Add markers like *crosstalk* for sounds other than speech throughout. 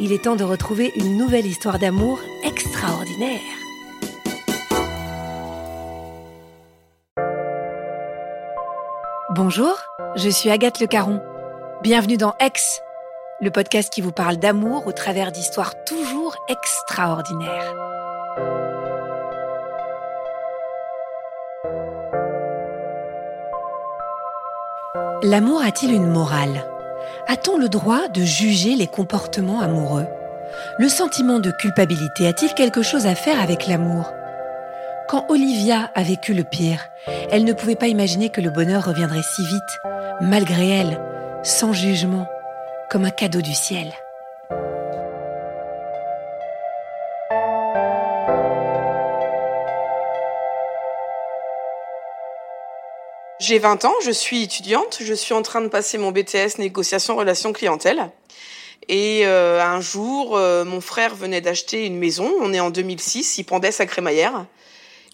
il est temps de retrouver une nouvelle histoire d'amour extraordinaire. Bonjour, je suis Agathe Le Caron. Bienvenue dans Ex, le podcast qui vous parle d'amour au travers d'histoires toujours extraordinaires. L'amour a-t-il une morale? A-t-on le droit de juger les comportements amoureux? Le sentiment de culpabilité a-t-il quelque chose à faire avec l'amour? Quand Olivia a vécu le pire, elle ne pouvait pas imaginer que le bonheur reviendrait si vite, malgré elle, sans jugement, comme un cadeau du ciel. J'ai 20 ans, je suis étudiante, je suis en train de passer mon BTS négociation relation clientèle. Et euh, un jour, euh, mon frère venait d'acheter une maison, on est en 2006, il pendait sa crémaillère.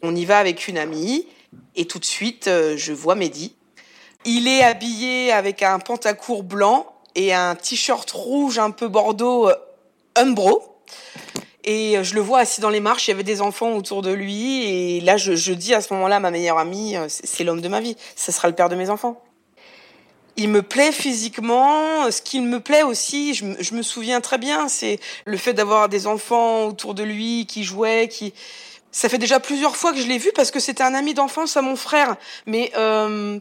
On y va avec une amie et tout de suite, euh, je vois Mehdi. Il est habillé avec un pantacourt blanc et un t-shirt rouge un peu bordeaux Umbro. Et euh, je le vois assis dans les marches, il y avait des enfants autour de lui. Et là, je, je dis à ce moment-là, ma meilleure amie, euh, c'est l'homme de ma vie. Ce sera le père de mes enfants. Il me plaît physiquement. Ce qu'il me plaît aussi, je, je me souviens très bien, c'est le fait d'avoir des enfants autour de lui qui jouaient, qui... Ça fait déjà plusieurs fois que je l'ai vu parce que c'était un ami d'enfance à mon frère. Mais euh,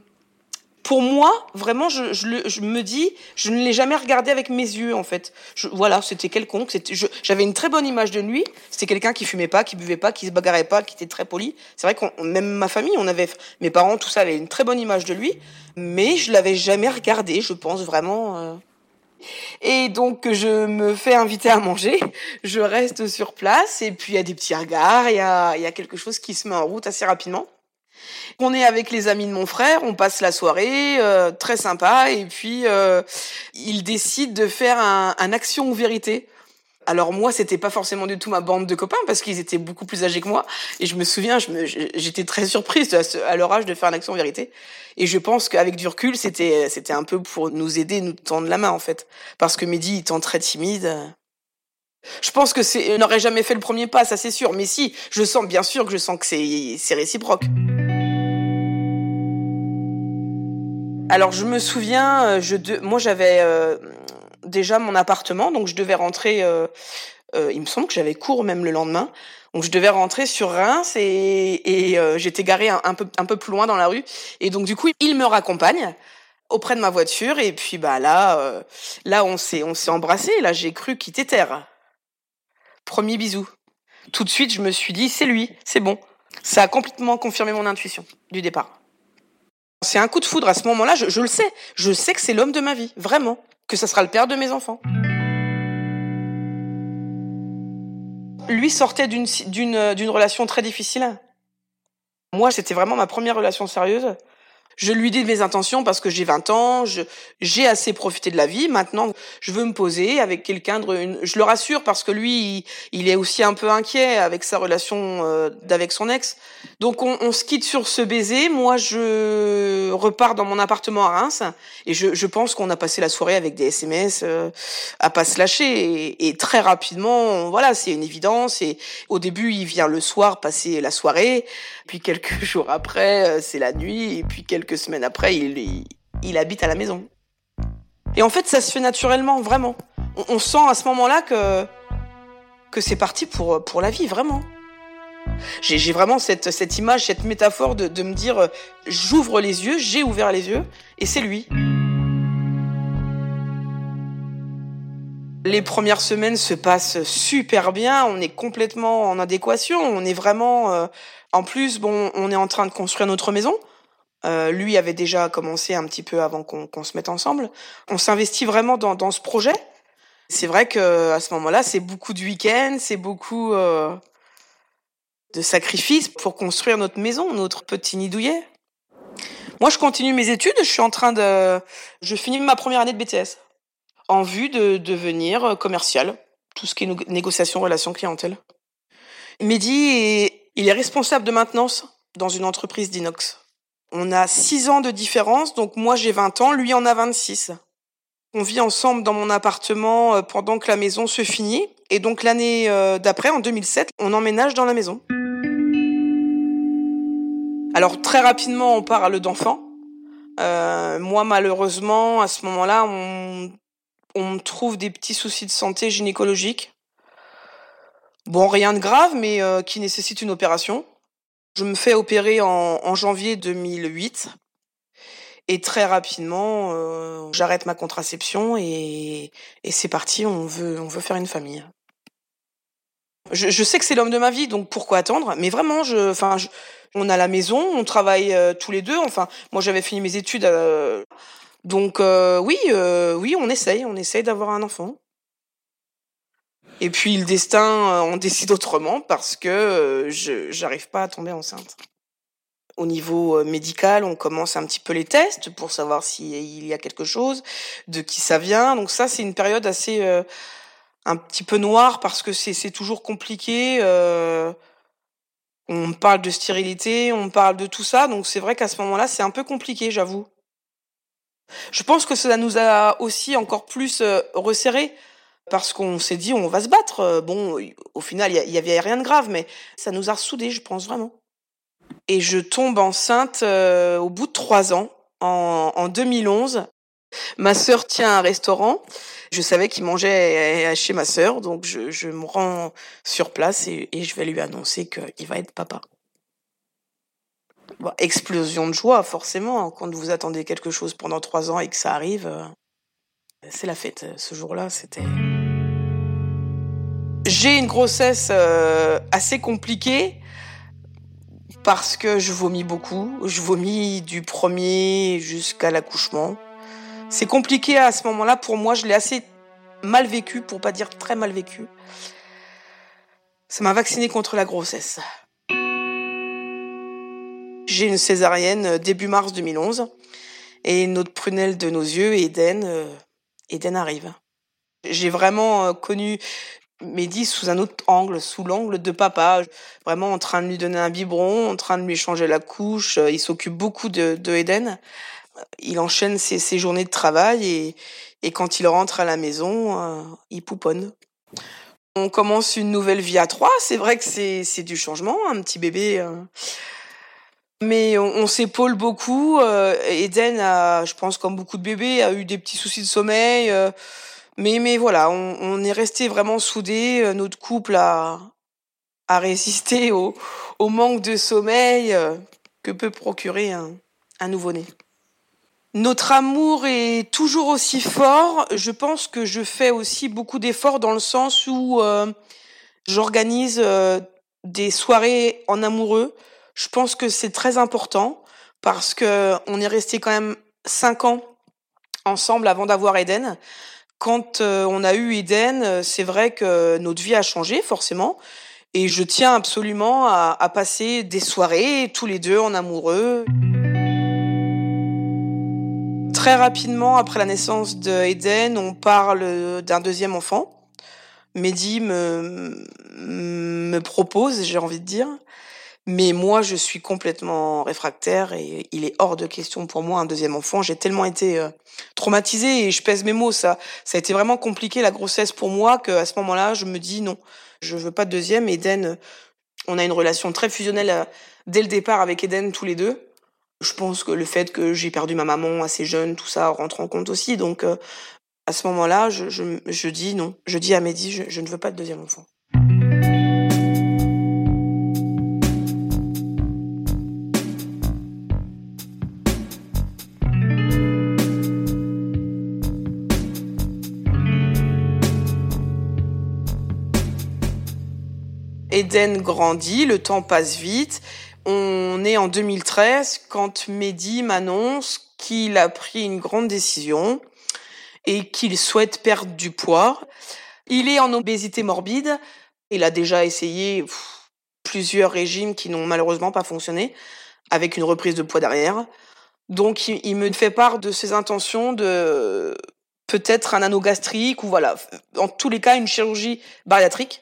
pour moi, vraiment, je, je, je, me dis, je ne l'ai jamais regardé avec mes yeux, en fait. Je, voilà, c'était quelconque. J'avais une très bonne image de lui. C'était quelqu'un qui fumait pas, qui buvait pas, qui se bagarrait pas, qui était très poli. C'est vrai qu'on, même ma famille, on avait, mes parents, tout ça, avait une très bonne image de lui, mais je l'avais jamais regardé. Je pense vraiment. Euh. Et donc je me fais inviter à manger, je reste sur place et puis il y a des petits regards, il y a, y a quelque chose qui se met en route assez rapidement. On est avec les amis de mon frère, on passe la soirée, euh, très sympa, et puis euh, il décide de faire un, un action vérité. Alors moi, c'était pas forcément du tout ma bande de copains parce qu'ils étaient beaucoup plus âgés que moi. Et je me souviens, j'étais très surprise à, leur âge de faire un action vérité. Et je pense qu'avec du recul, c'était c'était un peu pour nous aider, nous tendre la main en fait, parce que Mehdi étant très timide. Je pense que c'est n'aurait jamais fait le premier pas, ça c'est sûr. Mais si, je sens bien sûr que je sens que c'est c'est réciproque. Alors je me souviens, euh, je moi j'avais euh, déjà mon appartement, donc je devais rentrer. Euh, il me semble que j'avais cours même le lendemain, donc je devais rentrer sur Reims et, et j'étais garée un, peu un peu plus loin dans la rue. Et donc du coup il me raccompagne auprès de ma voiture et puis bah là là on s'est on s'est embrassé. Là j'ai cru quitter terre. Premier bisou. Tout de suite je me suis dit c'est lui, c'est bon. Ça a complètement confirmé mon intuition du départ. C'est un coup de foudre à ce moment-là, je, le sais. Je sais que c'est l'homme de ma vie, vraiment. Que ça sera le père de mes enfants. Lui sortait d'une, d'une relation très difficile. Moi, c'était vraiment ma première relation sérieuse. Je lui dis mes intentions parce que j'ai 20 ans, j'ai assez profité de la vie. Maintenant, je veux me poser avec quelqu'un je le rassure parce que lui, il, est aussi un peu inquiet avec sa relation euh, d'avec son ex. Donc on, on, se quitte sur ce baiser. Moi, je repars dans mon appartement à Reims et je, je pense qu'on a passé la soirée avec des SMS euh, à pas se lâcher et, et très rapidement, voilà, c'est une évidence. Et au début, il vient le soir passer la soirée, puis quelques *laughs* jours après, euh, c'est la nuit, et puis quelques semaines après, il, habite à la maison. Et en fait, ça se fait naturellement, vraiment. On, sent à ce moment-là que, que c'est parti pour, la vie, vraiment. J'ai vraiment cette, image, cette métaphore de, me dire, j'ouvre les yeux, j'ai ouvert les yeux, et c'est lui. Les premières semaines se passent super bien, on est complètement en adéquation, on est vraiment... Euh, en plus, bon, on est en train de construire notre maison. Euh, lui avait déjà commencé un petit peu avant qu'on se mette ensemble. On s'investit vraiment dans, dans, ce projet. C'est vrai que à ce moment-là, c'est beaucoup de week-ends, c'est beaucoup euh, de sacrifices pour construire notre maison, notre petit nid douillet. Moi, je continue mes études. Je suis en train de, je finis ma première année de BTS en vue de devenir commercial, tout ce qui est négociation, relation clientèle. Mehdi, il est responsable de maintenance dans une entreprise d'inox. On a 6 ans de différence, donc moi j'ai 20 ans, lui en a 26. On vit ensemble dans mon appartement euh, pendant que la maison se finit, et donc l'année euh, d'après, en 2007, on emménage dans la maison. Alors très rapidement, on parle d'enfants. Euh, moi, malheureusement, à ce moment-là, on, trouve des petits soucis de santé gynécologique. Bon, rien de grave, mais qui nécessite une opération. Je me fais opérer en, janvier 2008. Et très rapidement, euh, j'arrête ma contraception et, c'est parti, on veut, on veut faire une famille. Je, sais que c'est l'homme de ma vie, donc pourquoi attendre? Mais vraiment, je, enfin, on a la maison, on travaille euh, tous les deux. Enfin, moi, j'avais fini mes études, donc oui, oui, on essaye, on essaye d'avoir un enfant. Et puis le destin on décide autrement parce que euh, je j'arrive pas à tomber enceinte. Au niveau euh, médical, on commence un petit peu les tests pour savoir s'il y a quelque chose, de qui ça vient. Donc ça, c'est une période assez euh, un petit peu noire parce que c'est toujours compliqué. on parle de stérilité, on parle de tout ça, donc c'est vrai qu'à ce moment-là, c'est un peu compliqué, j'avoue. Je pense que cela nous a aussi encore plus resserré parce qu'on s'est dit on va se battre. Euh, bon, au final, il y, avait rien de grave, mais ça nous a ressoudés, je pense vraiment. Et je tombe enceinte euh, au bout de trois ans, en, 2011. Ma sœur tient un restaurant. Je savais qu'il mangeait chez ma sœur, donc je, me rends sur place et, je vais lui annoncer qu'il va être papa. explosion de joie, forcément, quand vous attendez quelque chose pendant trois ans et que ça arrive. Euh, c'est la fête. Ce jour-là, c'était. J'ai une grossesse euh, assez compliquée parce que je vomis beaucoup. Je vomis du premier jusqu'à l'accouchement. C'est compliqué à ce moment-là pour moi. Je l'ai assez mal vécu, pour pas dire très mal vécu. Ça m'a vacciné contre la grossesse. J'ai une césarienne début mars 2011 et notre prunelle de nos yeux, Eden, euh, Eden arrive. J'ai vraiment euh, connu Mehdi sous un autre angle, sous l'angle de papa, vraiment en train de lui donner un biberon, en train de lui changer la couche. Il s'occupe beaucoup de, de Eden. Il enchaîne ses, journées de travail et, quand il rentre à la maison, euh, il pouponne. On commence une nouvelle vie à trois. C'est vrai que c'est du changement, un petit bébé. Euh. Mais on, s'épaule beaucoup. Euh, Eden je pense, comme beaucoup de bébés, a eu des petits soucis de sommeil. Euh, mais, mais voilà, on, est resté vraiment soudés. Euh, notre couple a, a résisté *laughs* au, au manque de sommeil que peut procurer un, un nouveau-né. Notre amour est toujours aussi fort. Je pense que je fais aussi beaucoup d'efforts dans le sens où j'organise des soirées en amoureux je pense que c'est très important parce que on est resté quand même cinq ans ensemble avant d'avoir Eden. Quand euh, on a eu Eden, euh, c'est vrai que notre vie a changé forcément. Et je tiens absolument à, passer des soirées tous les deux en amoureux. Très rapidement, après la naissance de Eden, on parle d'un deuxième enfant. Mehdi me, me propose, j'ai envie de dire. Mais moi, je suis complètement réfractaire et il est hors de question pour moi un deuxième enfant. J'ai tellement été euh, traumatisée et je pèse mes mots. Ça, ça a été vraiment compliqué la grossesse pour moi qu'à ce moment-là, je me dis non, je veux pas de deuxième. Eden, on a une relation très fusionnelle euh, dès le départ avec Eden tous les deux. Je pense que le fait que j'ai perdu ma maman assez jeune, tout ça rentre en compte aussi. Donc, euh, à ce moment-là, je, je, je, dis non. Je dis à Mehdi, je, je ne veux pas de deuxième enfant. Eden grandit, le temps passe vite. On est en 2013 quand Mehdi m'annonce qu'il a pris une grande décision et qu'il souhaite perdre du poids. Il est en obésité morbide. Il a déjà essayé plusieurs régimes qui n'ont malheureusement pas fonctionné avec une reprise de poids derrière. Donc il, me fait part de ses intentions de peut-être un anneau gastrique ou voilà, en tous les cas une chirurgie bariatrique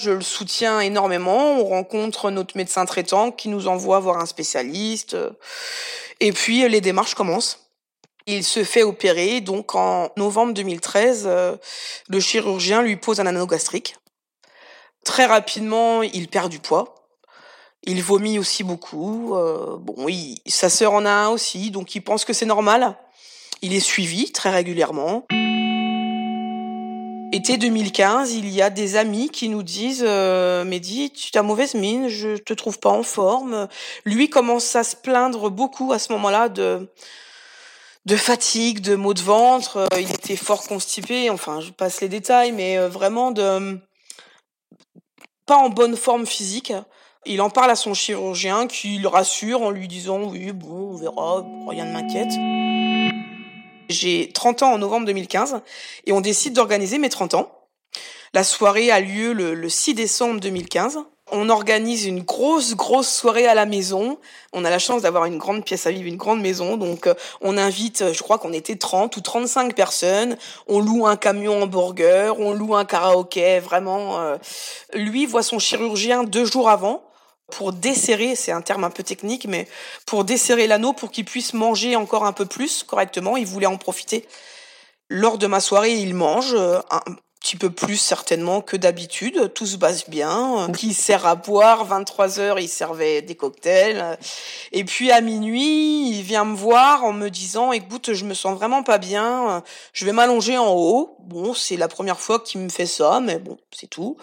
je le soutiens énormément. On rencontre notre médecin traitant qui nous envoie voir un spécialiste. Et puis les démarches commencent. Il se fait opérer. Donc en novembre 2013, euh, le chirurgien lui pose un anneau gastrique. Très rapidement, il perd du poids. Il vomit aussi beaucoup. Euh, bon, sa sœur en a un aussi, donc il pense que c'est normal. Il est suivi très régulièrement. Été 2015, il y a des amis qui nous disent euh, Mehdi, tu as mauvaise mine, je te trouve pas en forme. Lui commence à se plaindre beaucoup à ce moment-là de de fatigue, de maux de ventre. Euh, il était fort constipé. Enfin, je passe les détails, mais euh, vraiment de pas en bonne forme physique. Il en parle à son chirurgien qui le rassure en lui disant oui bon on verra, rien ne m'inquiète. J'ai 30 ans en novembre 2015 et on décide d'organiser mes 30 ans. La soirée a lieu le, 6 décembre 2015. On organise une grosse, grosse soirée à la maison. On a la chance d'avoir une grande pièce à vivre, une grande maison. Donc, euh, on invite, je crois qu'on était 30 ou 35 personnes. On loue un camion hamburger, on loue un karaoké. Vraiment, euh, lui voit son chirurgien deux jours avant pour desserrer, c'est un terme un peu technique, mais pour desserrer l'anneau pour qu'il puisse manger encore un peu plus correctement. Il voulait en profiter. Lors de ma soirée, il mange euh, un petit peu plus certainement que d'habitude. Tout se passe bien. Il sert à boire. 23 heures, il servait des cocktails. Et puis à minuit, il vient me voir en me disant, écoute, je me sens vraiment pas bien. Je vais m'allonger en haut. Bon, c'est la première fois qu'il me fait ça, mais bon, c'est tout.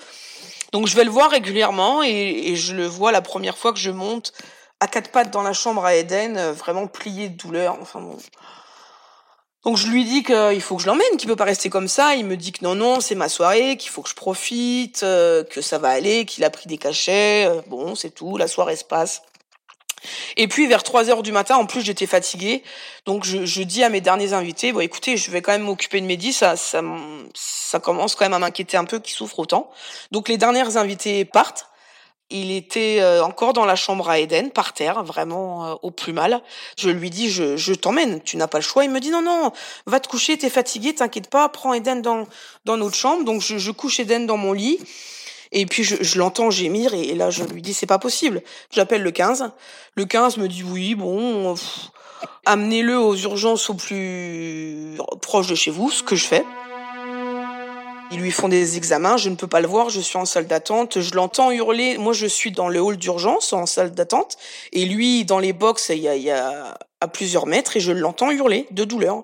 Donc je vais le voir régulièrement et, je le vois la première fois que je monte à quatre pattes dans la chambre à Eden, euh, vraiment plié de douleur. Enfin. Donc je lui dis qu'il faut que je l'emmène, qu'il peut pas rester comme ça. Il me dit que non, non, c'est ma soirée, qu'il faut que je profite, euh, que ça va aller, qu'il a pris des cachets. Euh, bon, c'est tout, la soirée se passe. Et puis vers 3 heures du matin, en plus j'étais fatiguée, donc je, dis à mes derniers invités, bon écoutez, je vais quand même m'occuper de Mehdi, ça, ça, commence quand même à m'inquiéter un peu qu'il souffre autant. Donc les derniers invités partent. Il était euh, encore dans la chambre à Eden, par terre, vraiment euh, au plus mal. Je lui dis, je, je t'emmène, tu n'as pas le choix. Il me dit, non, non, va te coucher, t'es fatigué, t'inquiète pas, prends Eden dans, dans notre chambre. Donc je, je couche Eden dans mon lit. Et puis je, je l'entends gémir et, là je lui dis c'est pas possible. J'appelle le 15. Le 15 me dit oui, bon, amenez-le aux urgences au plus proche de chez vous, ce que je fais. Ils lui font des examens, je ne peux pas le voir, je suis en salle d'attente, je l'entends hurler. Moi, je suis dans le hall d'urgence, en salle d'attente, et lui, dans les box, il y a, il y a à plusieurs mètres, et je l'entends hurler de douleur.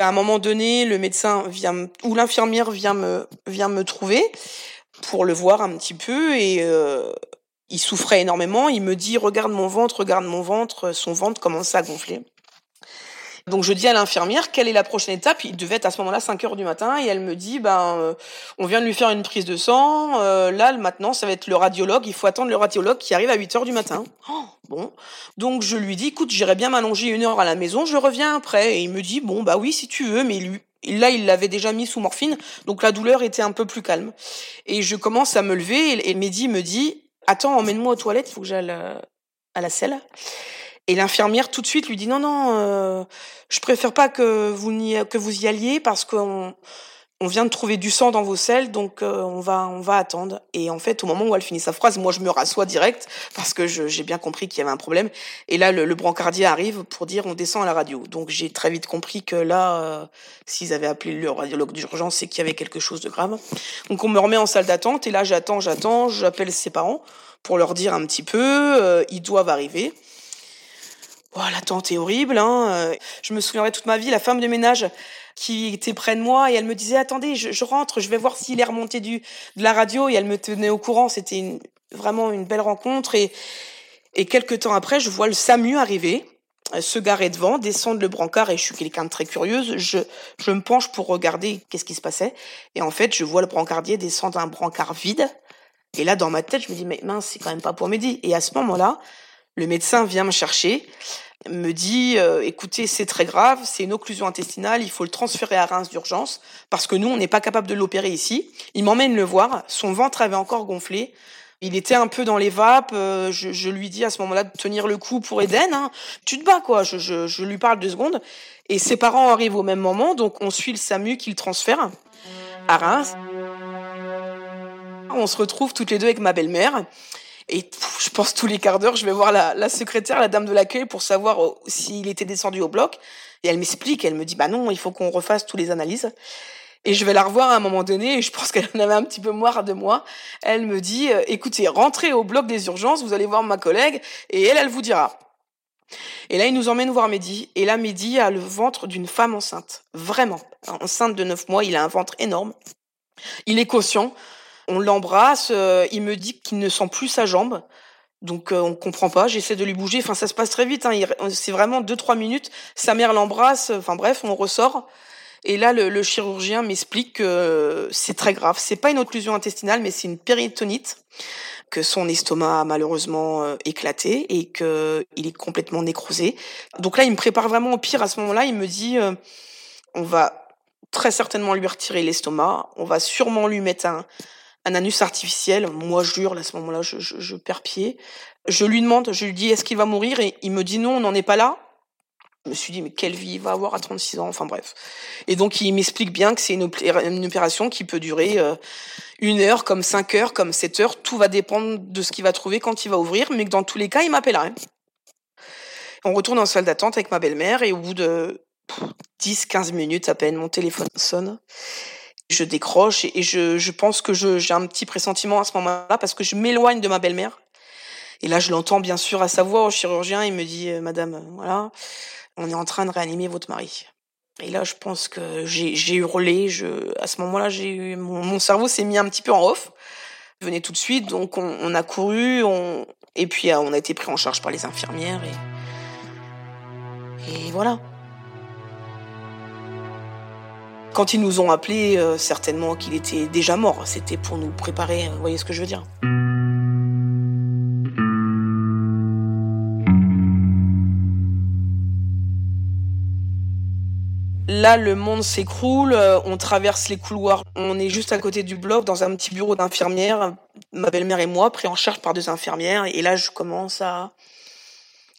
À un moment donné, le médecin vient, ou l'infirmière vient me, vient me trouver, pour le voir un petit peu et euh, il souffrait énormément. Il me dit regarde mon ventre, regarde mon ventre. Son ventre commençait à gonfler. Donc je dis à l'infirmière quelle est la prochaine étape? Il devait être à ce moment-là 5 heures du matin et elle me dit ben euh, on vient de lui faire une prise de sang. Euh, là maintenant ça va être le radiologue. Il faut attendre le radiologue qui arrive à 8 heures du matin. Oh, bon donc je lui dis écoute j'irai bien m'allonger une heure à la maison. Je reviens après et il me dit bon bah oui si tu veux mais lui Là, il l'avait déjà mis sous morphine, donc la douleur était un peu plus calme. Et je commence à me lever et Mehdi me dit Attends, emmène-moi aux toilettes, il faut que j'aille à la selle. Et l'infirmière tout de suite lui dit non non, euh, je préfère pas que vous que vous y alliez parce qu'on on vient de trouver du sang dans vos selles, donc euh, on va on va attendre. Et en fait, au moment où elle finit sa phrase, moi je me rassois direct parce que j'ai bien compris qu'il y avait un problème. Et là, le, le, brancardier arrive pour dire on descend à la radio. Donc j'ai très vite compris que là, euh, s'ils avaient appelé le radiologue d'urgence, c'est qu'il y avait quelque chose de grave. Donc on me remet en salle d'attente et là j'attends, j'attends, j'appelle ses parents pour leur dire un petit peu, euh, ils doivent arriver. Oh, l'attente est horrible. Hein. Je me souviendrai toute ma vie, la femme de ménage qui était près de moi et elle me disait attendez, je, rentre, je vais voir s'il est remonté du de la radio et elle me tenait au courant. C'était vraiment une belle rencontre et et quelques temps après, je vois le SAMU arriver, euh, se garer devant, descendre le brancard et je suis quelqu'un de très curieuse. Je je me penche pour regarder qu'est-ce qui se passait et en fait, je vois le brancardier descendre un brancard vide. Et là, dans ma tête, je me dis, mais mince, c'est quand même pas pour m'aider. Et à ce moment-là, le médecin vient me chercher me dit euh, écoutez, c'est très grave, c'est une occlusion intestinale, il faut le transférer à Reims d'urgence parce que nous, on n'est pas capable de l'opérer ici. Il m'emmène le voir, son ventre avait encore gonflé. Il était un peu dans les vapes. Euh, je, je, lui dis à ce moment-là de tenir le coup pour Eden. Hein. Tu te bats quoi je, je, je, lui parle deux secondes. Et ses parents arrivent au même moment, donc on suit le SAMU qui le transfère à Reims. On se retrouve toutes les deux avec ma belle-mère. Et je pense tous les quarts d'heure, je vais voir la, secrétaire, la dame de l'accueil, pour savoir euh, s'il était descendu au bloc. Et elle m'explique, elle me dit, bah non, il faut qu'on refasse toutes les analyses. Et je vais la revoir à un moment donné, et je pense qu'elle en avait un petit peu marre de moi. Elle me dit, euh, écoutez, rentrez au bloc des urgences, vous allez voir ma collègue, et elle, elle vous dira. Et là, il nous emmène voir Mehdi. Et là, Mehdi a le ventre d'une femme enceinte. Vraiment. Enceinte de 9 mois, il a un ventre énorme. Il est conscient. On l'embrasse, euh, il me dit qu'il ne sent plus sa jambe. Donc euh, on comprend pas, j'essaie de lui bouger, enfin ça se passe très vite, hein. c'est vraiment deux trois minutes. Sa mère l'embrasse, enfin bref, on ressort. Et là, le, chirurgien m'explique que c'est très grave. C'est pas une occlusion intestinale, mais c'est une péritonite, que son estomac a malheureusement euh, éclaté et que il est complètement nécrosé. Donc là, il me prépare vraiment au pire. À ce moment-là, il me dit, on va très certainement lui retirer l'estomac, on va sûrement lui mettre un, un anus artificiel. Moi, je jure, à ce moment-là, je, je, perds pied. Je lui demande, je lui dis, est-ce qu'il va mourir? Et il me dit non, on n'en est pas là. Je me suis dit, mais quelle vie il va avoir à 36 ans? Enfin bref. Et donc, il m'explique bien que c'est une, une, opération qui peut durer euh, une heure, comme cinq heures, comme sept heures. Tout va dépendre de ce qu'il va trouver quand il va ouvrir, mais que dans tous les cas, il m'appellerait. On retourne en salle d'attente avec ma belle-mère et au bout de 10-15 minutes à peine, mon téléphone sonne je décroche et, je, je pense que j'ai un petit pressentiment à ce moment-là parce que je m'éloigne de ma belle-mère. Et là, je l'entends bien sûr à sa voix au chirurgien. Il me dit, euh, Madame, euh, voilà, on est en train de réanimer votre mari. Et là, je pense que j'ai hurlé. Je, à ce moment-là, j'ai mon, mon cerveau s'est mis un petit peu en off. Venez tout de suite, donc on, on a couru, on, et puis euh, on a été pris en charge par les infirmières et, et voilà. Quand ils nous ont appelés, euh, certainement qu'il était déjà mort. C'était pour nous préparer, vous voyez ce que je veux dire. Là, le monde s'écroule, euh, on traverse les couloirs, on est juste à côté du bloc dans un petit bureau d'infirmière, ma belle-mère et moi, pris en charge par deux infirmières. Et là, je commence à,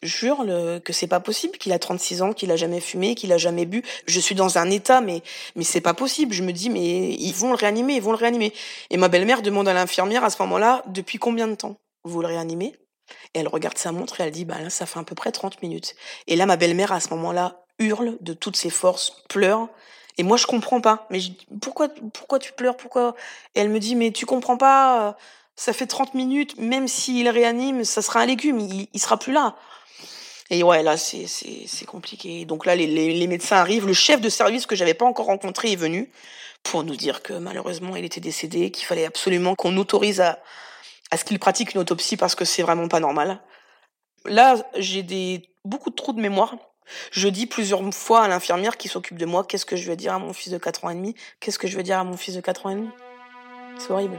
jure que c'est pas possible, qu'il a 36 ans, qu'il a jamais fumé, qu'il a jamais bu. Je suis dans un état, mais mais c'est pas possible. Je me dis, mais ils vont le réanimer, ils vont le réanimer. Et ma belle-mère demande à l'infirmière à ce moment-là, depuis combien de temps vous le réanimez? Et elle regarde sa montre et elle dit, bah là, ça fait à peu près 30 minutes. Et là, ma belle-mère à ce moment-là hurle de toutes ses forces, pleure. Et moi, je comprends pas. Mais je, pourquoi, pourquoi tu pleures? Pourquoi? Et elle me dit, mais tu comprends pas Ça fait 30 minutes. Même s'il réanime, ça sera un légume. Il, il sera plus là. Et ouais, là, c'est, c'est, c'est compliqué. Donc là, les, les, médecins arrivent. Le chef de service que j'avais pas encore rencontré est venu pour nous dire que malheureusement, il était décédé, qu'il fallait absolument qu'on autorise à, à ce qu'il pratique une autopsie parce que c'est vraiment pas normal. Là, j'ai des, beaucoup de trous de mémoire. Je dis plusieurs fois à l'infirmière qui s'occupe de moi, qu'est-ce que je vais dire à mon fils de 4 ans et demi? Qu'est-ce que je vais dire à mon fils de 4 ans et demi? C'est horrible.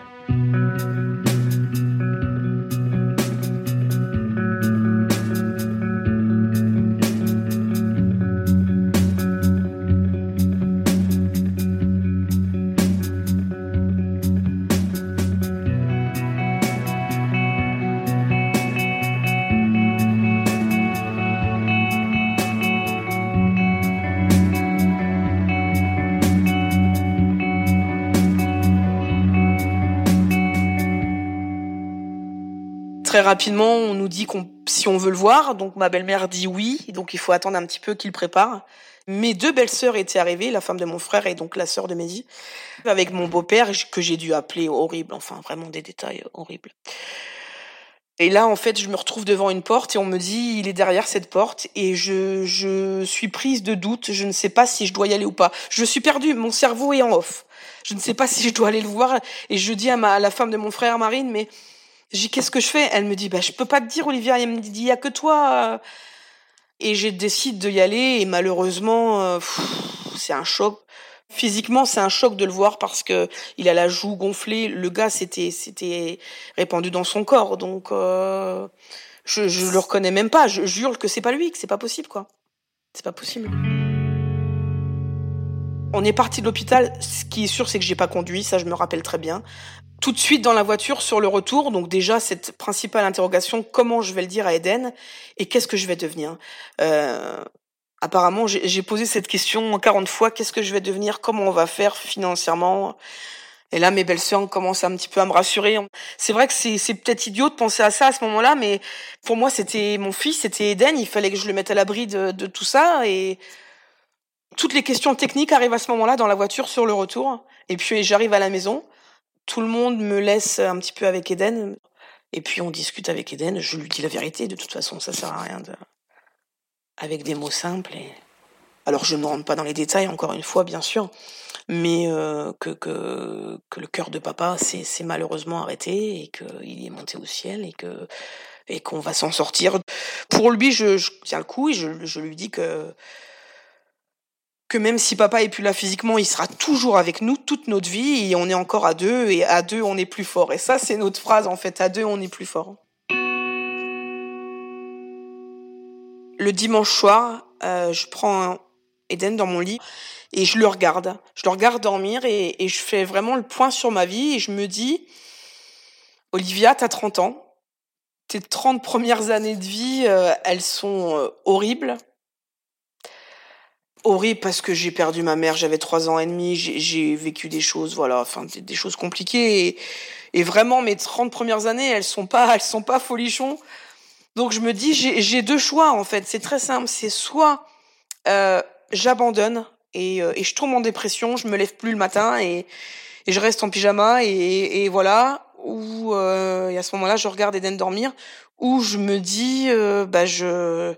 Très rapidement, on nous dit qu'on, si on veut le voir, donc ma belle-mère dit oui, donc il faut attendre un petit peu qu'il prépare. Mes deux belles-sœurs étaient arrivées, la femme de mon frère et donc la sœur de Mehdi, avec mon beau-père que j'ai dû appeler horrible, enfin vraiment des détails horribles. Et là, en fait, je me retrouve devant une porte et on me dit, il est derrière cette porte et je, je suis prise de doute. Je ne sais pas si je dois y aller ou pas. Je suis perdue. Mon cerveau est en off. Je ne sais pas si je dois aller le voir. Et je dis à, ma, à la femme de mon frère Marine, mais j'ai qu'est-ce que je fais? Elle me dit, bah, je peux pas te dire, Olivia. Elle me dit, il y a que toi. Et j'ai décidé d'y aller et malheureusement, euh, c'est un choc. Physiquement, c'est un choc de le voir parce que il a la joue gonflée. Le gars, c'était c'était répandu dans son corps, donc euh, je je le reconnais même pas. Je jure que c'est pas lui, que c'est pas possible, quoi. C'est pas possible. On est parti de l'hôpital. Ce qui est sûr, c'est que j'ai pas conduit. Ça, je me rappelle très bien. Tout de suite dans la voiture sur le retour. Donc déjà cette principale interrogation comment je vais le dire à Eden et qu'est-ce que je vais devenir. Euh, apparemment, j'ai posé cette question 40 fois. Qu'est-ce que je vais devenir? Comment on va faire financièrement? Et là, mes belles-sœurs commencent un petit peu à me rassurer. C'est vrai que c'est peut-être idiot de penser à ça à ce moment-là, mais pour moi, c'était mon fils, c'était Eden. Il fallait que je le mette à l'abri de, de, tout ça. Et toutes les questions techniques arrivent à ce moment-là dans la voiture sur le retour. Et puis, j'arrive à la maison. Tout le monde me laisse un petit peu avec Eden. Et puis, on discute avec Eden. Je lui dis la vérité. De toute façon, ça sert à rien avec des mots simples. Alors je ne rentre pas dans les détails, encore une fois, bien sûr, mais euh, que, que, que le cœur de papa s'est malheureusement arrêté et qu'il est monté au ciel et que et qu'on va s'en sortir. Pour lui, je, tiens le coup et je lui dis que que même si papa est plus là physiquement, il sera toujours avec nous toute notre vie et on est encore à deux et à deux on est plus fort. Et ça, c'est notre phrase en fait, à deux on est plus fort. le dimanche soir, euh, je prends Eden dans mon lit et je le regarde. Je le regarde dormir et, je fais vraiment le point sur ma vie et je me dis, Olivia, t'as 30 ans. Tes 30 premières années de vie, euh, elles sont euh, horribles. Horribles parce que j'ai perdu ma mère, j'avais 3 ans et demi, j'ai vécu des choses, voilà, enfin des, choses compliquées. Et, vraiment, mes 30 premières années, elles sont pas, elles sont pas folichons. Donc je me dis, j'ai deux choix en fait. C'est très simple. C'est soit euh, j'abandonne et, euh, et, je tombe en dépression, je me lève plus le matin et, je reste en pyjama et, voilà. Ou euh, et à ce moment-là, je regarde Eden dormir. Ou je me dis, bah je,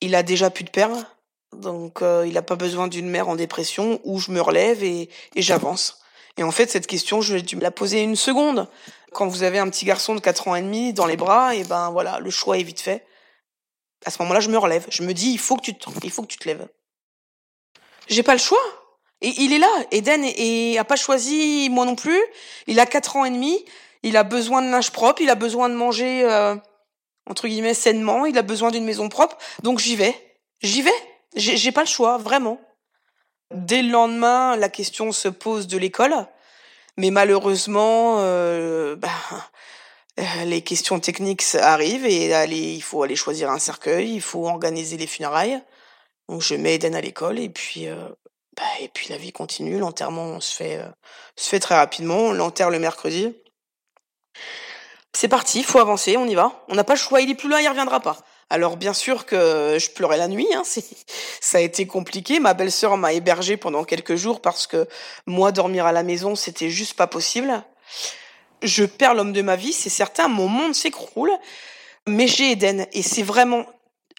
il a déjà plus de père, donc euh, il n'a pas besoin d'une mère en dépression. Ou je me relève et, et j'avance. Et en fait, cette question, je vais la poser une seconde quand vous avez un petit garçon de 4 ans et demi dans les bras, et ben voilà, le choix est vite fait. À ce moment-là, je me relève. Je me dis, il faut que tu te, il faut que tu te lèves. J'ai pas le choix. Et il est là. Eden et, a pas choisi, moi non plus. Il a 4 ans et demi. Il a besoin de linge propre. Il a besoin de manger, euh, entre guillemets, sainement. Il a besoin d'une maison propre. Donc j'y vais. J'y vais. J'ai pas le choix, vraiment. Dès le lendemain, la question se pose de l'école. Mais malheureusement, euh, bah, euh, les questions techniques arrivent et il faut aller choisir un cercueil, il faut organiser les funérailles. Donc je mets Eden à l'école et puis euh, bah, et puis la vie continue. L'enterrement se fait très rapidement. On l'enterre le mercredi. C'est parti, faut avancer, on y va. On n'a pas le choix, il est plus là, il reviendra pas. Alors bien sûr que je pleurais la nuit, hein, *laughs* ça a été compliqué. Ma belle-sœur m'a hébergée pendant quelques jours parce que moi dormir à la maison c'était juste pas possible. Je perds l'homme de ma vie, c'est certain, mon monde s'écroule, mais j'ai Eden et c'est vraiment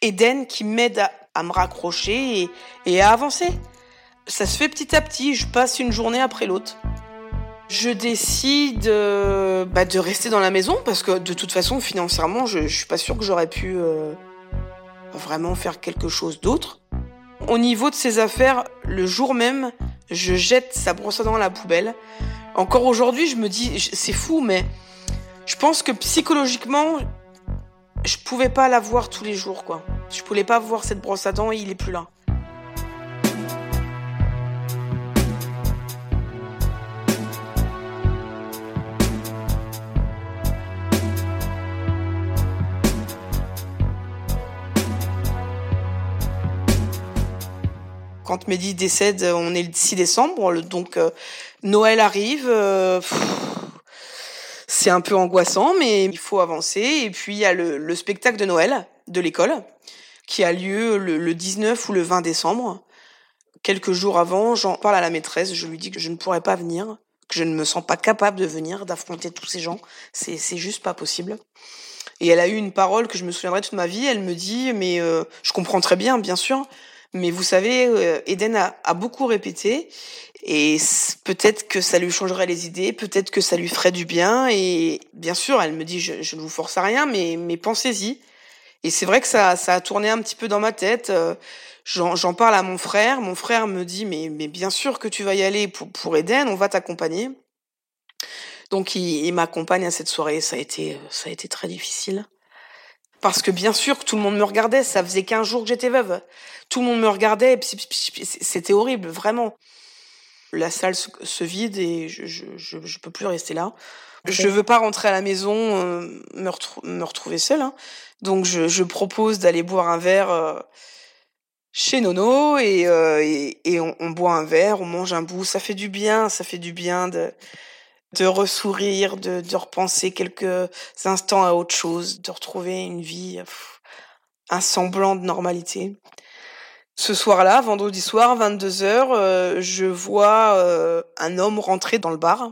Eden qui m'aide à, me raccrocher et, à avancer. Ça se fait petit à petit, je passe une journée après l'autre. Je décide euh, bah, de rester dans la maison parce que de toute façon, financièrement, je, je suis pas sûre que j'aurais pu euh, vraiment faire quelque chose d'autre. Au niveau de ses affaires, le jour même, je jette sa brosse à dents à la poubelle. Encore aujourd'hui, je me dis, c'est fou, mais je pense que psychologiquement, je pouvais pas la voir tous les jours, quoi. Je pouvais pas voir cette brosse à dents et il est plus là. Quand Mehdi décède, on est le 6 décembre, donc euh, Noël arrive. Euh, C'est un peu angoissant, mais il faut avancer. Et puis il y a le, spectacle de Noël de l'école qui a lieu le, le 19 ou le 20 décembre. Quelques jours avant, j'en parle à la maîtresse. Je lui dis que je ne pourrais pas venir, que je ne me sens pas capable de venir, d'affronter tous ces gens. C'est, juste pas possible. Et elle a eu une parole que je me souviendrai toute ma vie. Elle me dit, mais euh, je comprends très bien, bien sûr, mais vous savez, euh, Eden a, a, beaucoup répété et peut-être que ça lui changerait les idées, peut-être que ça lui ferait du bien. Et bien sûr, elle me dit, je, je ne vous force à rien, mais, mais pensez-y. Et c'est vrai que ça, ça a tourné un petit peu dans ma tête. Euh, j'en parle à mon frère. Mon frère me dit, mais, mais bien sûr que tu vas y aller pour, pour Eden, on va t'accompagner. Donc il, il m'accompagne à cette soirée. Ça a été, ça a été très difficile. Parce que bien sûr que tout le monde me regardait. Ça faisait 15 jours que j'étais veuve. Tout le monde me regardait. C'était horrible, vraiment. La salle se, vide et je, je, je, je, peux plus rester là. Je veux pas rentrer à la maison, euh, me, me, retrouver seule. Hein. Donc je, je propose d'aller boire un verre euh, chez Nono et, euh, et, et on, on, boit un verre, on mange un bout. Ça fait du bien, ça fait du bien de de ressourire, de, repenser quelques instants à autre chose, de retrouver une vie, un semblant de normalité. Ce soir-là, vendredi soir, 22h, euh, je vois euh, un homme rentrer dans le bar.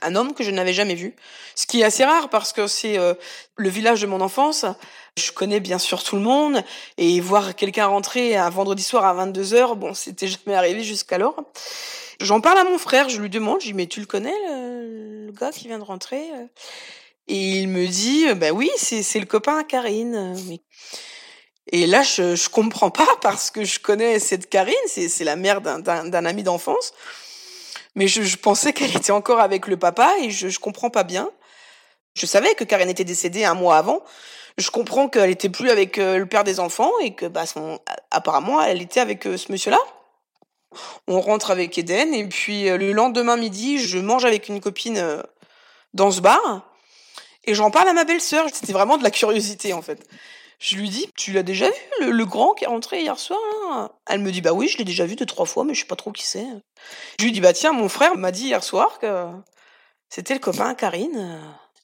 Un homme que je n'avais jamais vu. Ce qui est assez rare parce que c'est euh, le village de mon enfance. Je connais bien sûr tout le monde. Et voir quelqu'un rentrer un vendredi soir à 22h, bon, c'était *laughs* jamais arrivé jusqu'alors. J'en parle à mon frère, je lui demande, je lui dis, mais tu le connais, le, gars qui vient de rentrer Et il me dit, bah oui, c'est le copain à Karine. Et là, je, je comprends pas *laughs* parce que je connais cette Karine, c'est la mère d'un ami d'enfance. Mais je, pensais qu'elle était encore avec le papa et je, je comprends pas bien. Je savais que Karine était décédée un mois avant. Je comprends qu'elle était plus avec le père des enfants et que, bah, apparemment, elle était avec ce monsieur-là. On rentre avec Eden et puis euh, le lendemain midi, je mange avec une copine euh, dans ce bar et j'en parle à ma belle-sœur. C'était vraiment de la curiosité en fait. Je lui dis, tu l'as déjà vu, le, grand qui est rentré hier soir Elle me dit, bah oui, je l'ai déjà vu deux, trois fois, mais je sais pas trop qui c'est. Je lui dis, bah tiens, mon frère m'a dit hier soir que c'était le copain Karine.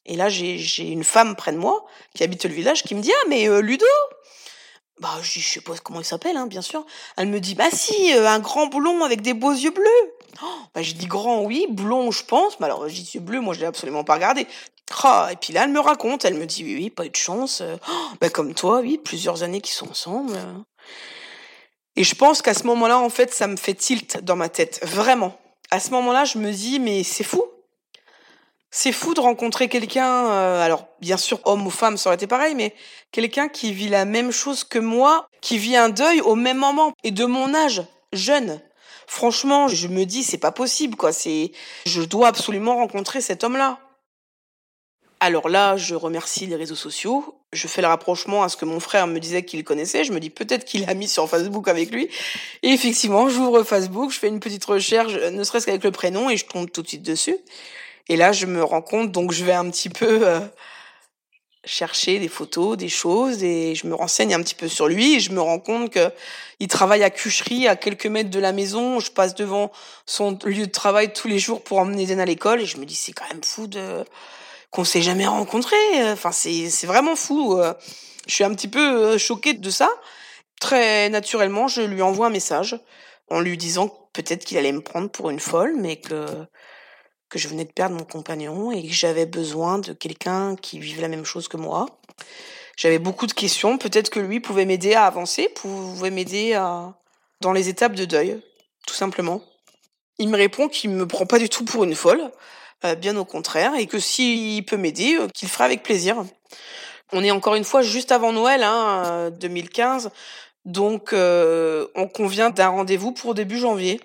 Et là, j'ai une femme près de moi qui habite le village qui me dit, ah mais euh, Ludo? Bah, je, je sais pas comment il s'appelle, hein, bien sûr. Elle me dit, bah si, euh, un grand blond avec des beaux yeux bleus. Oh, bah, je dis grand, oui, blond, je pense. Mais alors, j'ai yeux bleus, moi, je l'ai absolument pas regardé. Oh, et puis là, elle me raconte, elle me dit, oui, oui, pas eu de chance. Oh, bah, comme toi, oui, plusieurs années qu'ils sont ensemble. Et je pense qu'à ce moment-là, en fait, ça me fait tilt dans ma tête. Vraiment. À ce moment-là, je me dis, mais c'est fou. C'est fou de rencontrer quelqu'un, euh, alors bien sûr homme ou femme ça aurait été pareil, mais quelqu'un qui vit la même chose que moi, qui vit un deuil au même moment et de mon âge, jeune. Franchement, je me dis c'est pas possible quoi, c'est je dois absolument rencontrer cet homme-là. Alors là, je remercie les réseaux sociaux. Je fais le rapprochement à ce que mon frère me disait qu'il connaissait. Je me dis peut-être qu'il a mis sur Facebook avec lui. Et effectivement, j'ouvre Facebook, je fais une petite recherche, ne serait-ce qu'avec le prénom, et je tombe tout de suite dessus. Et là, je me rends compte, donc je vais un petit peu euh, chercher des photos, des choses, et je me renseigne un petit peu sur lui. Je me rends compte que il travaille à Cucherie, à quelques mètres de la maison. Je passe devant son lieu de travail tous les jours pour emmener Eden à l'école, et je me dis c'est quand même fou de qu'on s'est jamais rencontrés. Enfin, c'est vraiment fou. Je suis un petit peu euh, choquée de ça. Très naturellement, je lui envoie un message en lui disant peut-être qu'il allait me prendre pour une folle, mais que que je venais de perdre mon compagnon et que j'avais besoin de quelqu'un qui vive la même chose que moi. J'avais beaucoup de questions. Peut-être que lui pouvait m'aider à avancer, pouvait m'aider à... dans les étapes de deuil, tout simplement. Il me répond qu'il me prend pas du tout pour une folle, euh, bien au contraire, et que s'il peut m'aider, euh, qu'il fera avec plaisir. On est encore une fois juste avant Noël, hein, 2015, euh, donc on convient d'un rendez-vous pour début janvier.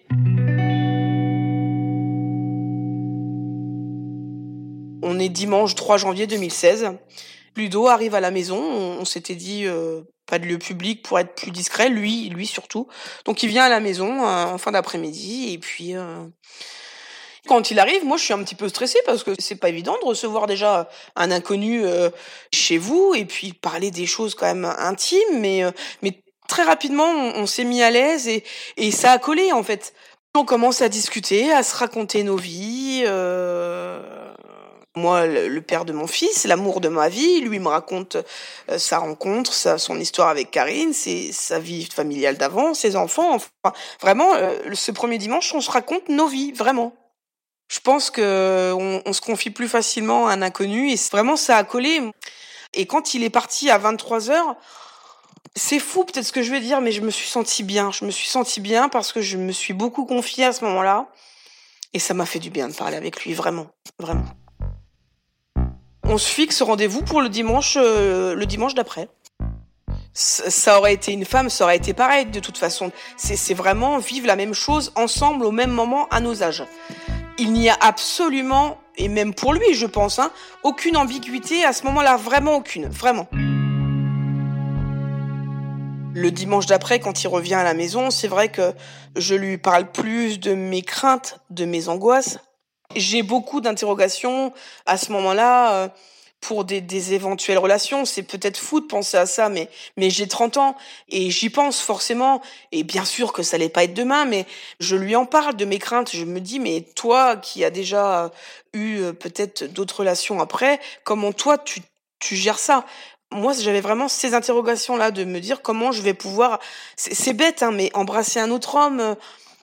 On est dimanche 3 janvier 2016. Ludo arrive à la maison. On, s'était dit euh, pas de lieu public pour être plus discret. Lui, lui surtout. Donc il vient à la maison euh, en fin d'après-midi et puis. Euh, quand il arrive, moi je suis un petit peu stressée parce que c'est pas évident de recevoir déjà un inconnu chez vous et puis parler des choses quand même intimes, mais mais très rapidement on, on s'est mis à l'aise et, et ça a collé en fait. On commence à discuter, à se raconter nos vies. Euh moi le père de mon fils, l'amour de ma vie. Lui me raconte euh, sa rencontre, sa, son histoire avec Karine, sa vie familiale d'avant, ses enfants. Enfin, vraiment, euh, ce premier dimanche, on se raconte nos vies, vraiment. Je pense que on, on se confie plus facilement à un inconnu et vraiment ça a collé. Et quand il est parti à 23 heures, c'est fou peut-être ce que je vais dire, mais je me suis sentie bien. Je me suis sentie bien parce que je me suis beaucoup confiée à ce moment-là. Et ça m'a fait du bien de parler avec lui, vraiment, vraiment. On se fixe rendez-vous pour le dimanche, euh, le dimanche d'après. Ça aurait été une femme, ça aurait été pareil de toute façon. C'est vraiment vivre la même chose ensemble au même moment à nos âges. Il n'y a absolument, et même pour lui je pense, hein, aucune ambiguïté à ce moment-là, vraiment aucune, vraiment. Le dimanche d'après, quand il revient à la maison, c'est vrai que je lui parle plus de mes craintes, de mes angoisses. J'ai beaucoup d'interrogations à ce moment-là euh, pour des, des, éventuelles relations. C'est peut-être fou de penser à ça, mais, mais j'ai 30 ans et j'y pense forcément. Et bien sûr que ça allait pas être demain, mais je lui en parle de mes craintes. Je me dis, mais toi qui as déjà eu euh, peut-être d'autres relations après, comment toi tu, tu gères ça? Moi, j'avais vraiment ces interrogations-là de me dire comment je vais pouvoir. C'est bête, hein, mais embrasser un autre homme, euh,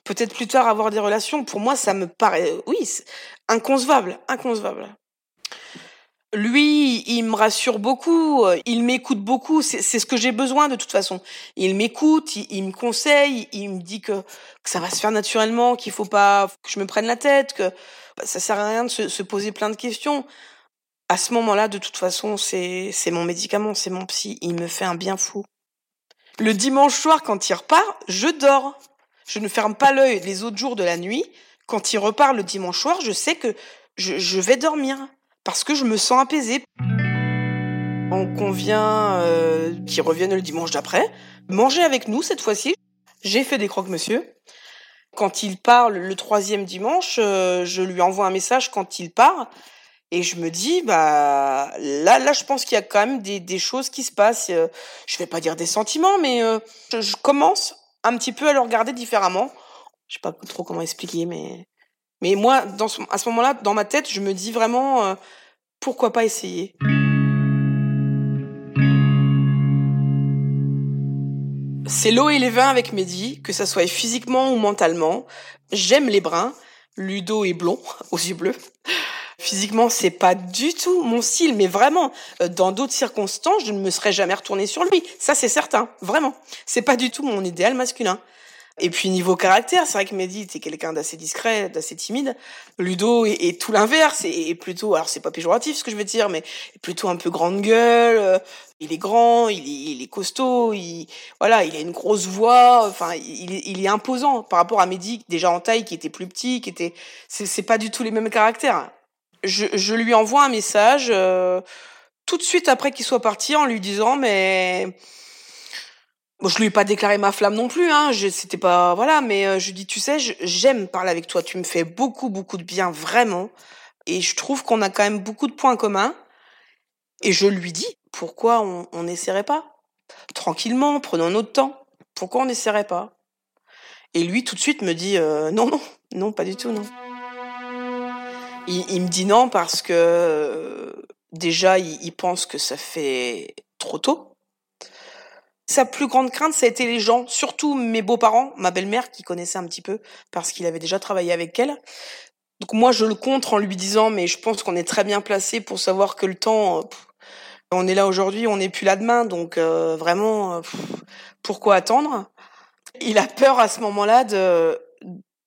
peut-être plus tard avoir des relations. Pour moi, ça me paraît, oui, inconcevable, inconcevable. Lui, il me rassure beaucoup, euh, il m'écoute beaucoup, c'est ce que j'ai besoin de toute façon. Il m'écoute, il, me conseille, il me dit que, que ça va se faire naturellement, qu'il faut pas que je me prenne la tête, que bah, ça sert à rien de se, se poser plein de questions à ce moment-là, de toute façon, c'est mon médicament, c'est mon psy. Il me fait un bien fou. Le dimanche soir, quand il repart, je dors. Je ne ferme pas l'œil les autres jours de la nuit. Quand il repart le dimanche soir, je sais que je, vais dormir parce que je me sens apaisée. On convient euh, qu'il revienne le dimanche d'après, manger avec nous cette fois-ci. J'ai fait des croque-monsieur. Quand il part le troisième dimanche, euh, je lui envoie un message quand il part et je me dis, bah là, là, je pense qu'il y a quand même des, des choses qui se passent. Euh, je vais pas dire des sentiments, mais euh, je, commence un petit peu à le regarder différemment. Je sais pas trop comment expliquer, mais mais moi, à ce moment-là, dans ma tête, je me dis vraiment, euh, pourquoi pas essayer. C'est l'eau et les vins avec Mehdi, que ça soit physiquement ou mentalement. J'aime les bruns. Ludo est blond, *laughs* aux yeux bleus. Physiquement, c'est pas du tout mon style, mais vraiment, euh, dans d'autres circonstances, je ne me serais jamais retournée sur lui. Ça, c'est certain, vraiment. C'est pas du tout mon idéal masculin. Et puis niveau caractère, c'est vrai que Mehdi était quelqu'un d'assez discret, d'assez timide. Ludo est, tout l'inverse, et, plutôt, alors c'est pas péjoratif ce que je veux dire, mais plutôt un peu grande gueule. Euh, il est grand, il est, il est costaud, il voilà, il a une grosse voix. Enfin, il, il est imposant par rapport à Mehdi déjà en taille, qui était plus petit, qui était. C'est pas du tout les mêmes caractères je, lui envoie un message euh, tout de suite après qu'il soit parti en lui disant mais bon, je lui ai pas déclaré ma flamme non plus hein c'était pas voilà mais euh, je dis tu sais j'aime parler avec toi tu me fais beaucoup beaucoup de bien vraiment et je trouve qu'on a quand même beaucoup de points communs et je lui dis pourquoi on n'essaierait pas. Tranquillement prenons notre temps pourquoi on n'essaierait pas? Et lui tout de suite me dit euh, non non non pas du tout non il, me dit non parce que déjà, il, pense que ça fait trop tôt. Sa plus grande crainte, ça a été les gens, surtout mes beaux-parents, ma belle-mère qui connaissait un petit peu parce qu'il avait déjà travaillé avec elle. Donc moi, je le contre en lui disant, mais je pense qu'on est très bien placé pour savoir que le temps, on est là aujourd'hui, on n'est plus là demain, donc euh, vraiment, pourquoi attendre? Il a peur à ce moment-là de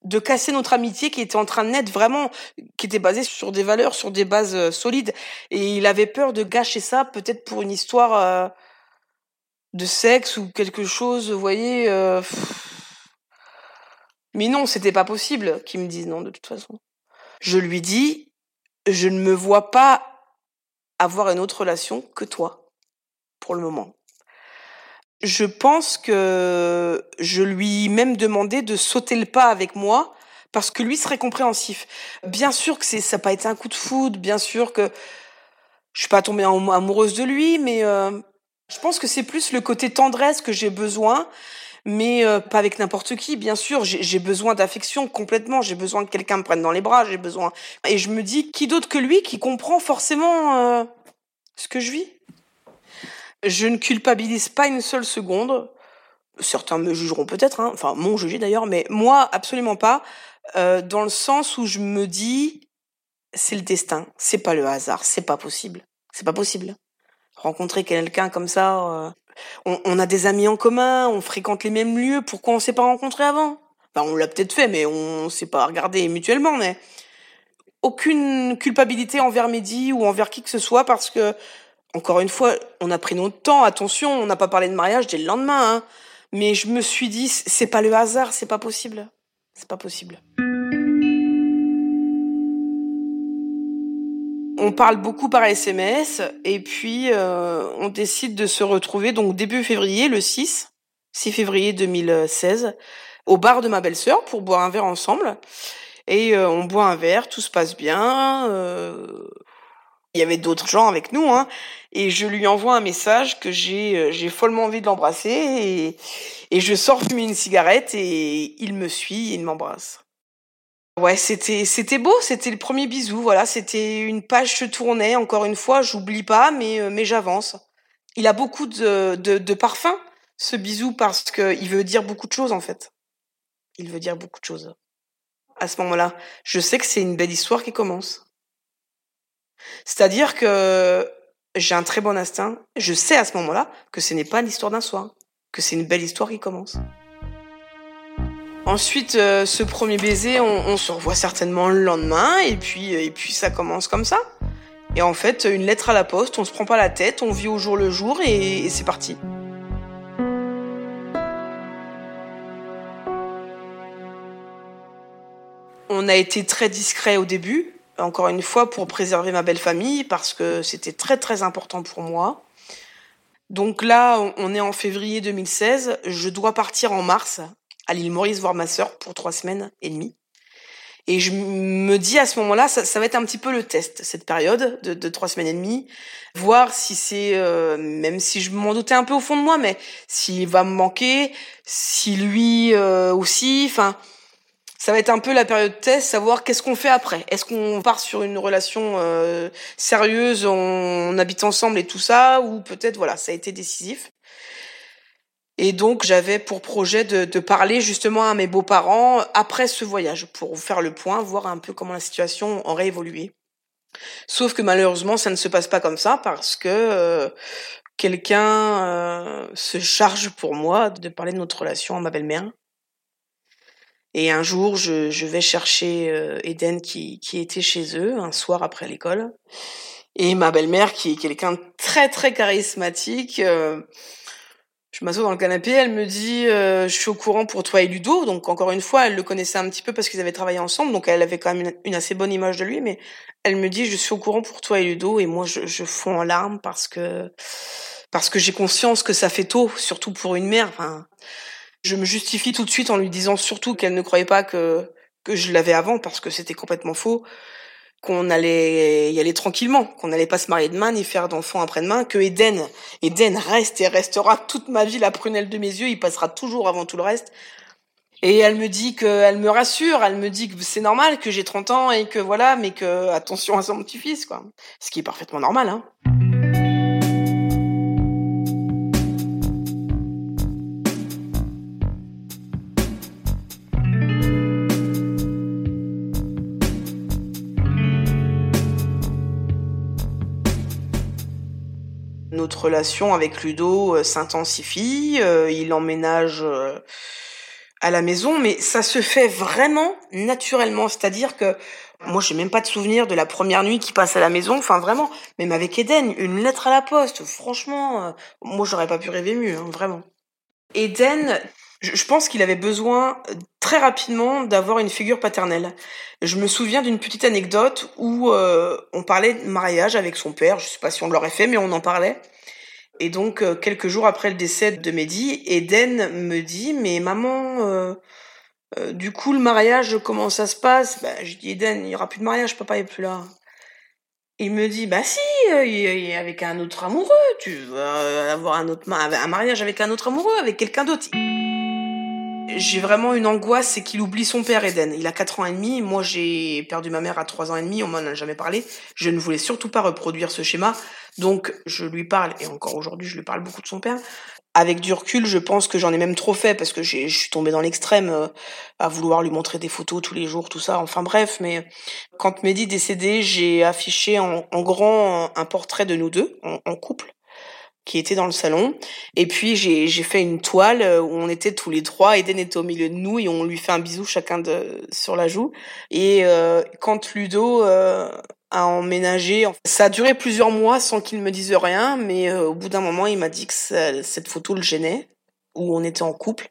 de casser notre amitié qui était en train de naître vraiment, qui était basée sur des valeurs, sur des bases euh, solides. Et il avait peur de gâcher ça, peut-être pour une histoire euh, de sexe ou quelque chose, vous voyez. Euh, mais non, c'était pas possible qu'il me dise non de toute façon. Je lui dis, je ne me vois pas avoir une autre relation que toi, pour le moment je pense que je lui ai même demandé de sauter le pas avec moi parce que lui serait compréhensif. Bien sûr que ça n'a pas été un coup de foudre, bien sûr que je suis pas tombée amoureuse de lui, mais euh, je pense que c'est plus le côté tendresse que j'ai besoin. mais euh, pas avec n'importe qui, bien sûr. J'ai besoin d'affection complètement. J'ai besoin que quelqu'un me prenne dans les bras. J'ai besoin. Et je me dis, qui d'autre que lui qui comprend forcément euh, ce que je vis? Je ne culpabilise pas une seule seconde. Certains me jugeront peut-être, hein. enfin m'ont jugé d'ailleurs, mais moi absolument pas. Euh, dans le sens où je me dis, c'est le destin, c'est pas le hasard, c'est pas possible, c'est pas possible. Rencontrer quelqu'un comme ça, on, a des amis en commun, on fréquente les mêmes lieux, pourquoi on s'est pas rencontrés avant? Enfin, on l'a peut-être fait, mais on s'est pas regardé mutuellement, mais aucune culpabilité envers Mehdi ou envers qui que ce soit parce que, encore une fois, on a pris notre temps, attention, on n'a pas parlé de mariage dès le lendemain, hein. mais je me suis dit, c'est pas le hasard, c'est pas possible. C'est pas possible. on parle beaucoup par SMS et puis euh, on décide de se retrouver donc début février, le 6, 6 février 2016, au bar de ma belle-sœur pour boire un verre ensemble. Et euh, on boit un verre, tout se passe bien. Euh, il y avait d'autres gens avec nous, hein, et je lui envoie un message que j'ai j'ai follement envie de l'embrasser et, et je sors fumer une cigarette et il me suit, et il m'embrasse. Ouais, c'était c'était beau, c'était le premier bisou, voilà, c'était une page se tournait, encore une fois, j'oublie pas, mais euh, mais j'avance. Il a beaucoup de, de, de parfum, ce bisou, parce que il veut dire beaucoup de choses en fait. Il veut dire beaucoup de choses. À ce moment-là, je sais que c'est une belle histoire qui commence. C'est-à-dire que j'ai un très bon instinct. Je sais à ce moment-là que ce n'est pas l'histoire d'un soir, que c'est une belle histoire qui commence. Ensuite, euh, ce premier baiser, on, se revoit certainement le lendemain, et puis, et puis ça commence comme ça. Et en fait, une lettre à la poste, on se prend pas la tête, on vit au jour le jour, et, c'est parti. On a été très discret au début, encore une fois pour préserver ma belle famille, parce que c'était très très important pour moi. Donc là, on est en février 2016, je dois partir en mars à l'île Maurice voir ma sœur pour trois semaines et demie. Et je me dis à ce moment-là, ça, va être un petit peu le test, cette période de, de trois semaines et demie, voir si c'est, euh, même si je m'en doutais un peu au fond de moi, mais s'il va me manquer, si lui euh, aussi, enfin, ça va être un peu la période test, savoir qu'est-ce qu'on fait après. Est-ce qu'on part sur une relation euh, sérieuse, on habite ensemble et tout ça, ou peut-être voilà, ça a été décisif. Et donc j'avais pour projet de, de, parler justement à mes beaux-parents après ce voyage pour faire le point, voir un peu comment la situation aurait évolué. Sauf que malheureusement ça ne se passe pas comme ça parce que euh, quelqu'un euh, se charge pour moi de parler de notre relation à ma belle-mère. Et un jour je, je vais chercher euh, Eden qui, qui était chez eux un soir après l'école. Et ma belle-mère qui est quelqu'un de très très charismatique je m'assois dans le canapé, elle me dit euh, je suis au courant pour toi et Ludo. Donc encore une fois, elle le connaissait un petit peu parce qu'ils avaient travaillé ensemble, donc elle avait quand même une, assez bonne image de lui. Mais elle me dit je suis au courant pour toi et Ludo, et moi je, je fonds en larmes parce que parce que j'ai conscience que ça fait tôt, surtout pour une mère. Je me justifie tout de suite en lui disant surtout qu'elle ne croyait pas que que je l'avais avant parce que c'était complètement faux qu'on allait y aller tranquillement, qu'on n'allait pas se marier demain ni faire d'enfants après-demain, que Eden, Eden reste et restera toute ma vie la prunelle de mes yeux, il passera toujours avant tout le reste. Et elle me dit que, elle me rassure, elle me dit que c'est normal, que j'ai 30 ans et que voilà, mais que attention à son petit-fils, quoi. Ce qui est parfaitement normal, hein. Notre relation avec Ludo euh, s'intensifie, euh, il emménage euh, à la maison, mais ça se fait vraiment naturellement, c'est-à-dire que moi j'ai même pas de souvenir de la première nuit qui passe à la maison, enfin vraiment, même avec Eden, une lettre à la poste, franchement, moi j'aurais pas pu rêver mieux, hein, vraiment. Eden, je pense qu'il avait besoin très rapidement d'avoir une figure paternelle. Je me souviens d'une petite anecdote où on parlait de mariage avec son père, je sais pas si on l'aurait fait, mais on en parlait. Et donc, euh, quelques jours après le décès de Mehdi, Eden me dit, mais maman, euh, euh, du coup, le mariage, comment ça se passe? Bah, Je dis, Eden, il n'y aura plus de mariage, papa est plus là. Il me dit, bah si, avec un autre amoureux, tu vas avoir un autre un mariage avec un autre amoureux, avec quelqu'un d'autre. j'ai vraiment une angoisse, c'est qu'il oublie son père Eden. Il a 4 ans et demi, moi j'ai perdu ma mère à 3 ans et demi, on m'en a jamais parlé. Je ne voulais surtout pas reproduire ce schéma, donc je lui parle, et encore aujourd'hui je lui parle beaucoup de son père. Avec du recul, je pense que j'en ai même trop fait parce que je suis tombée dans l'extrême euh, à vouloir lui montrer des photos tous les jours, tout ça. Enfin bref, mais quand Mehdi décédé, j'ai affiché en, grand un portrait de nous deux en couple qui était dans le salon. Et puis j'ai fait une toile euh, où on était tous les trois. Eden était au milieu de nous et on lui fait un bisou chacun de, sur la joue. Et euh, quand Ludo euh, a emménagé, ça a duré plusieurs mois sans qu'il me dise rien, mais au bout d'un moment il m'a dit que cette photo le gênait où on était en couple.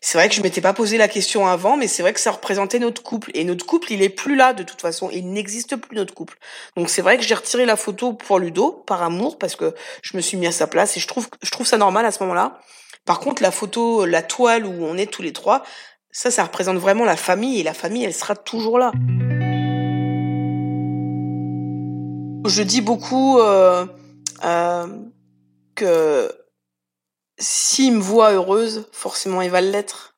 C'est vrai que je m'étais pas posé la question avant, mais c'est vrai que ça représentait notre couple. Et notre couple, il est plus là de toute façon. Il n'existe plus notre couple. Donc c'est vrai que j'ai retiré la photo pour Ludo, par amour, parce que je me suis mis à sa place et je trouve, je trouve ça normal à ce moment-là. Par contre, la photo, la toile où on est tous les trois, ça, ça représente vraiment la famille et la famille, elle sera toujours là. Je dis beaucoup euh, euh, que s'il me voit heureuse, forcément il va l'être.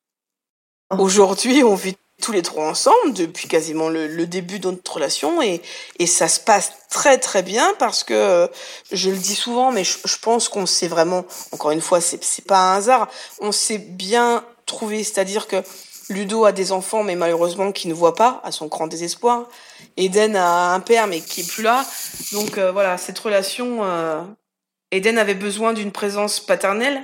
Oh. Aujourd'hui, on vit tous les trois ensemble depuis quasiment le, début de notre relation et, et ça se passe très très bien parce que euh, je le dis souvent, mais je, pense qu'on s'est vraiment, encore une fois, c'est c'est pas un hasard, on s'est bien trouvé, c'est-à-dire que Ludo a des enfants, mais malheureusement qui ne voit pas, à son grand désespoir. Eden a un père, mais qui est plus là. Donc euh, voilà, cette relation, euh, Eden avait besoin d'une présence paternelle,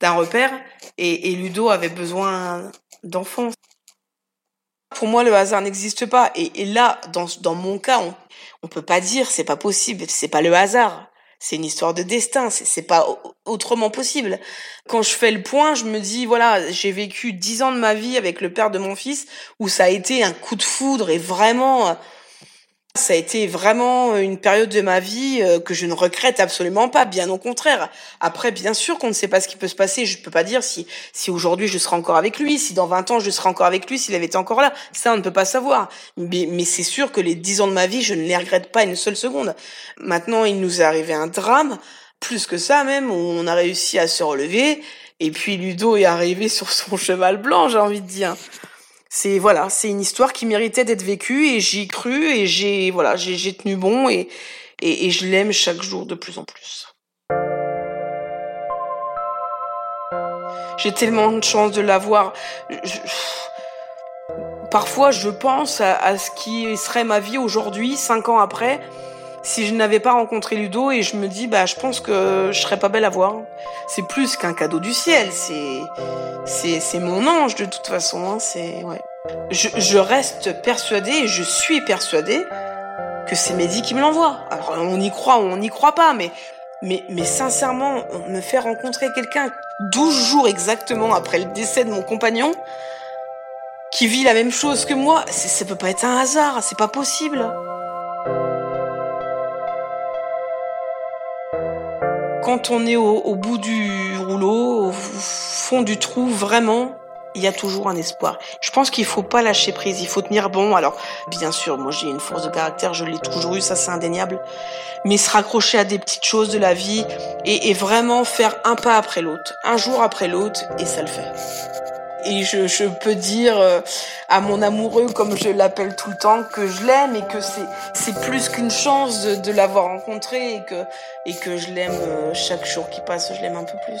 d'un repère, et, Ludo avait besoin d'enfants. Pour moi, le hasard n'existe pas. Et, là, dans, dans mon cas, on, on peut pas dire c'est pas possible, c'est pas le hasard. C'est une histoire de destin, c'est pas autrement possible. Quand je fais le point, je me dis voilà, j'ai vécu dix ans de ma vie avec le père de mon fils où ça a été un coup de foudre et vraiment ça a été vraiment une période de ma vie euh, que je ne regrette absolument pas, bien au contraire. Après, bien sûr qu'on ne sait pas ce qui peut se passer. Je ne peux pas dire si, si aujourd'hui je serai encore avec lui, si dans 20 ans je serai encore avec lui, s'il avait été encore là. Ça, on ne peut pas savoir. Mais, mais c'est sûr que les 10 ans de ma vie, je ne les regrette pas une seule seconde. Maintenant, il nous est arrivé un drame, plus que ça même, on a réussi à se relever. Et puis Ludo est arrivé sur son cheval blanc, j'ai envie de dire c'est voilà, c'est une histoire qui méritait d'être vécue et j'y ai cru et j'ai voilà, j'ai tenu bon et, et, je l'aime chaque jour de plus en plus. J'ai tellement de chance de l'avoir. Parfois, je pense à, à, ce qui serait ma vie aujourd'hui, cinq ans après, si je n'avais pas rencontré Ludo et je me dis bah je pense que je serais pas belle à voir. C'est plus qu'un cadeau du ciel, c'est c'est c'est mon ange de toute façon. Hein, c'est ouais. Je, je reste persuadée je suis persuadée que c'est Mehdi qui me l'envoie. Alors on y croit ou on n'y croit pas, mais mais mais sincèrement me faire rencontrer quelqu'un 12 jours exactement après le décès de mon compagnon qui vit la même chose que moi, ça peut pas être un hasard, c'est pas possible. Quand on est au, bout du rouleau, au fond du trou, vraiment, il y a toujours un espoir. Je pense qu'il faut pas lâcher prise, il faut tenir bon. Alors, bien sûr, moi j'ai une force de caractère, je l'ai toujours eu, ça c'est indéniable. Mais se raccrocher à des petites choses de la vie et, et vraiment faire un pas après l'autre, un jour après l'autre, et ça le fait et je, peux dire euh, à mon amoureux, comme je l'appelle tout le temps, que je l'aime et que c'est, plus qu'une chance de, l'avoir rencontré et que, et que je l'aime euh, chaque jour qui passe, je l'aime un peu plus.